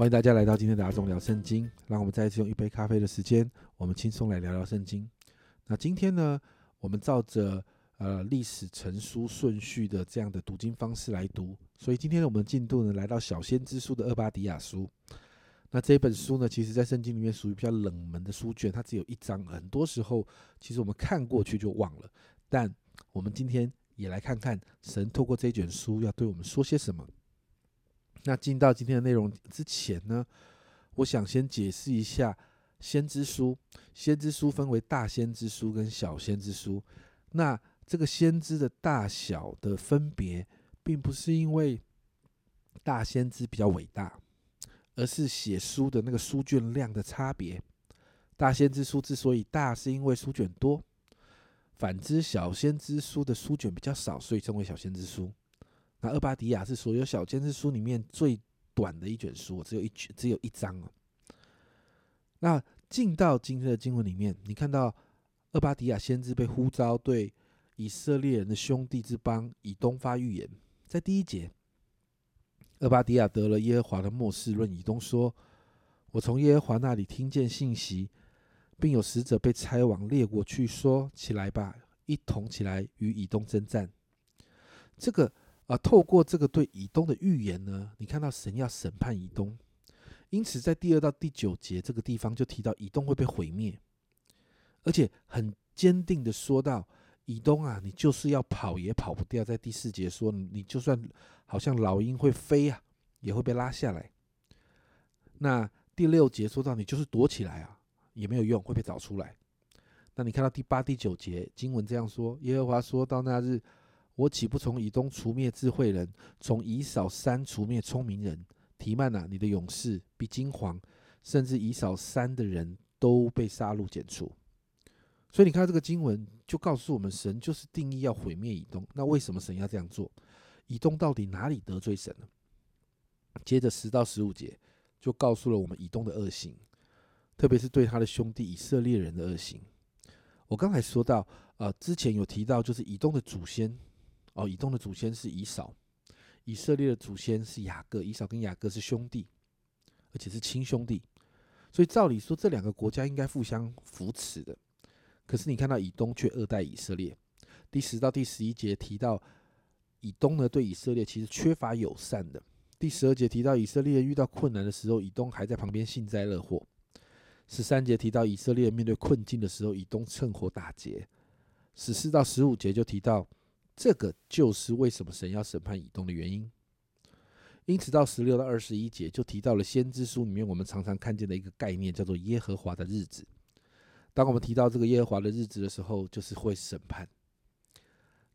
欢迎大家来到今天的阿忠聊圣经，让我们再一次用一杯咖啡的时间，我们轻松来聊聊圣经。那今天呢，我们照着呃历史成书顺序的这样的读经方式来读，所以今天我们进度呢来到小先知书的厄巴迪亚书。那这本书呢，其实在圣经里面属于比较冷门的书卷，它只有一章，很多时候其实我们看过去就忘了。但我们今天也来看看神透过这卷书要对我们说些什么。那进到今天的内容之前呢，我想先解释一下先知书。先知书分为大先知书跟小先知书。那这个先知的大小的分别，并不是因为大先知比较伟大，而是写书的那个书卷量的差别。大先知书之所以大，是因为书卷多；反之，小先知书的书卷比较少，所以称为小先知书。那厄巴迪亚是所有小先知书里面最短的一卷书，只有一卷，只有一章哦。那进到今天的经文里面，你看到厄巴迪亚先知被呼召对以色列人的兄弟之邦以东发预言，在第一节，厄巴迪亚得了耶和华的末世论以东说：“我从耶和华那里听见信息，并有使者被差往列国去，说起来吧，一同起来与以东征战。”这个。啊，透过这个对以东的预言呢，你看到神要审判以东，因此在第二到第九节这个地方就提到以东会被毁灭，而且很坚定的说到以东啊，你就是要跑也跑不掉。在第四节说，你就算好像老鹰会飞啊，也会被拉下来。那第六节说到你就是躲起来啊，也没有用，会被找出来。那你看到第八、第九节经文这样说，耶和华说到那日。我岂不从以东除灭智慧人，从以扫山除灭聪明人？提曼呐，你的勇士比金黄，甚至以扫山的人都被杀戮剪除。所以你看这个经文，就告诉我们，神就是定义要毁灭以东。那为什么神要这样做？以东到底哪里得罪神了？接着十到十五节就告诉了我们以东的恶行，特别是对他的兄弟以色列人的恶行。我刚才说到，呃，之前有提到，就是以东的祖先。哦，以东的祖先是以扫，以色列的祖先是雅各，以扫跟雅各是兄弟，而且是亲兄弟，所以照理说这两个国家应该互相扶持的。可是你看到以东却恶待以色列。第十到第十一节提到以东呢对以色列其实缺乏友善的。第十二节提到以色列遇到困难的时候，以东还在旁边幸灾乐祸。十三节提到以色列面对困境的时候，以东趁火打劫。十四到十五节就提到。这个就是为什么神要审判以东的原因。因此，到十六到二十一节就提到了先知书里面我们常常看见的一个概念，叫做耶和华的日子。当我们提到这个耶和华的日子的时候，就是会审判。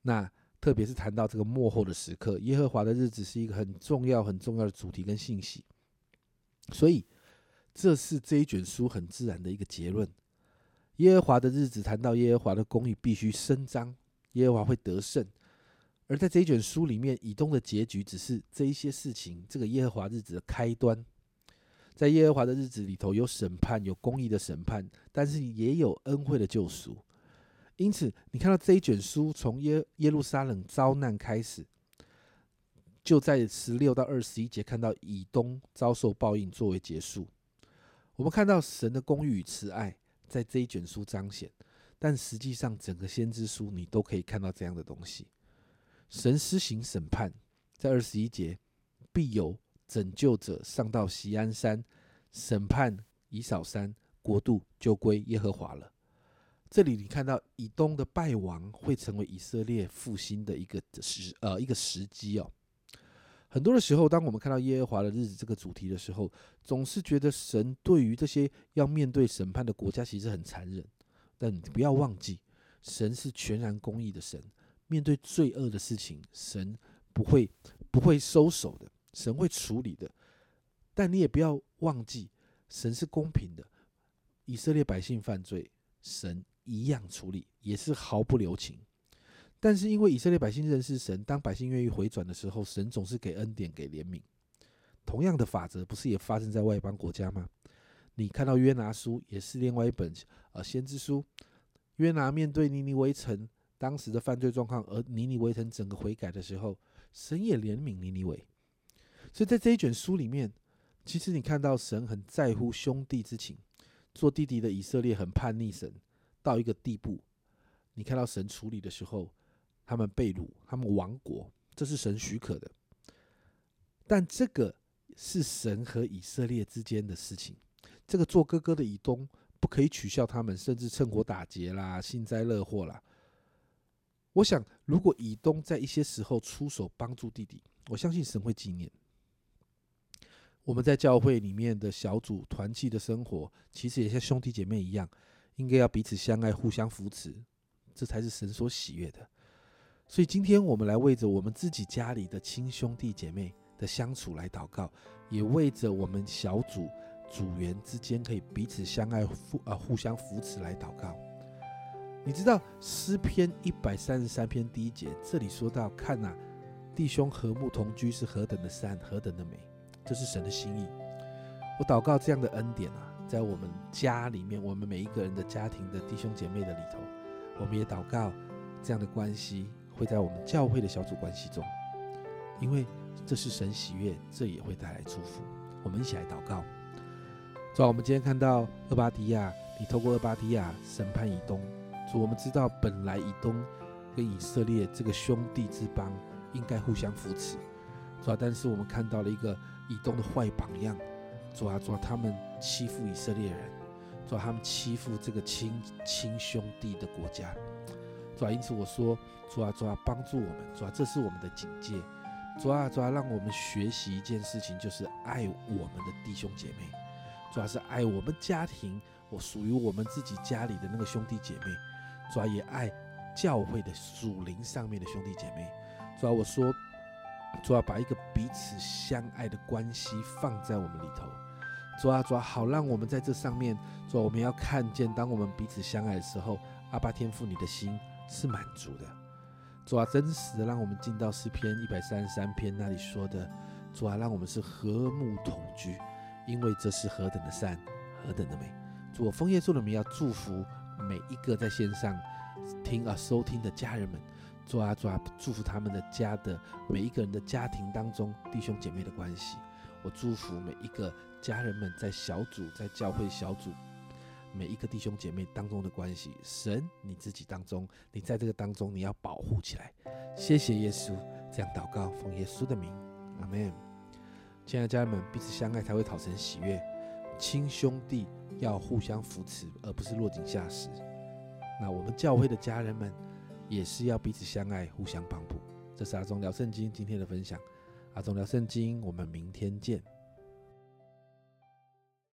那特别是谈到这个幕后的时刻，耶和华的日子是一个很重要、很重要的主题跟信息。所以，这是这一卷书很自然的一个结论：耶和华的日子谈到耶和华的公义必须伸张。耶和华会得胜，而在这一卷书里面，以东的结局只是这一些事情，这个耶和华日子的开端。在耶和华的日子里头，有审判，有公义的审判，但是也有恩惠的救赎。因此，你看到这一卷书从耶耶路撒冷遭难开始，就在十六到二十一节看到以东遭受报应作为结束。我们看到神的公义与慈爱在这一卷书彰显。但实际上，整个先知书你都可以看到这样的东西：神施行审判，在二十一节，必有拯救者上到锡安山审判以扫山，国度就归耶和华了。这里你看到以东的败亡会成为以色列复兴的一个时呃一个时机哦。很多的时候，当我们看到耶和华的日子这个主题的时候，总是觉得神对于这些要面对审判的国家其实很残忍。但你不要忘记，神是全然公义的神，面对罪恶的事情，神不会不会收手的，神会处理的。但你也不要忘记，神是公平的，以色列百姓犯罪，神一样处理，也是毫不留情。但是因为以色列百姓认识神，当百姓愿意回转的时候，神总是给恩典，给怜悯。同样的法则，不是也发生在外邦国家吗？你看到约拿书也是另外一本呃先知书，约拿面对尼尼微城当时的犯罪状况，而尼尼微城整个悔改的时候，神也怜悯尼尼微。所以在这一卷书里面，其实你看到神很在乎兄弟之情，做弟弟的以色列很叛逆神到一个地步。你看到神处理的时候，他们被掳，他们亡国，这是神许可的。但这个是神和以色列之间的事情。这个做哥哥的以东不可以取笑他们，甚至趁火打劫啦、幸灾乐祸啦。我想，如果以东在一些时候出手帮助弟弟，我相信神会纪念。我们在教会里面的小组团契的生活，其实也像兄弟姐妹一样，应该要彼此相爱、互相扶持，这才是神所喜悦的。所以今天我们来为着我们自己家里的亲兄弟姐妹的相处来祷告，也为着我们小组组员之间可以彼此相爱、互啊互相扶持来祷告。你知道诗篇一百三十三篇第一节，这里说到：“看呐，弟兄和睦同居是何等的善，何等的美。”这是神的心意。我祷告这样的恩典啊，在我们家里面，我们每一个人的家庭的弟兄姐妹的里头，我们也祷告这样的关系会在我们教会的小组关系中，因为这是神喜悦，这也会带来祝福。我们一起来祷告。主啊，我们今天看到厄巴迪亚，你透过厄巴迪亚审判以东。主，我们知道本来以东跟以色列这个兄弟之邦应该互相扶持，主啊，但是我们看到了一个。以东的坏榜样，主啊，主啊，他们欺负以色列人，主啊，他们欺负这个亲亲兄弟的国家，主啊，因此我说，主啊，主啊，帮助我们，主啊，这是我们的警戒，主啊，主啊，让我们学习一件事情，就是爱我们的弟兄姐妹，主要是爱我们家庭，我属于我们自己家里的那个兄弟姐妹，主要，也爱教会的属灵上面的兄弟姐妹，主要，我说。主要把一个彼此相爱的关系放在我们里头，主啊，主啊，好让我们在这上面，主啊，我们要看见，当我们彼此相爱的时候，阿巴天父你的心是满足的。主啊，真实的让我们进到诗篇一百三十三篇那里说的，主啊，让我们是和睦同居，因为这是何等的善，何等的美。主，枫叶树的名要祝福每一个在线上听啊收听的家人们。主啊，主啊，祝福他们的家的每一个人的家庭当中弟兄姐妹的关系。我祝福每一个家人们在小组、在教会小组每一个弟兄姐妹当中的关系。神，你自己当中，你在这个当中，你要保护起来。谢谢耶稣，这样祷告，奉耶稣的名，阿门。亲爱的家人们，彼此相爱才会讨成喜悦。亲兄弟要互相扶持，而不是落井下石。那我们教会的家人们。也是要彼此相爱，互相帮助。这是阿忠聊圣经今天的分享。阿忠聊圣经，我们明天见。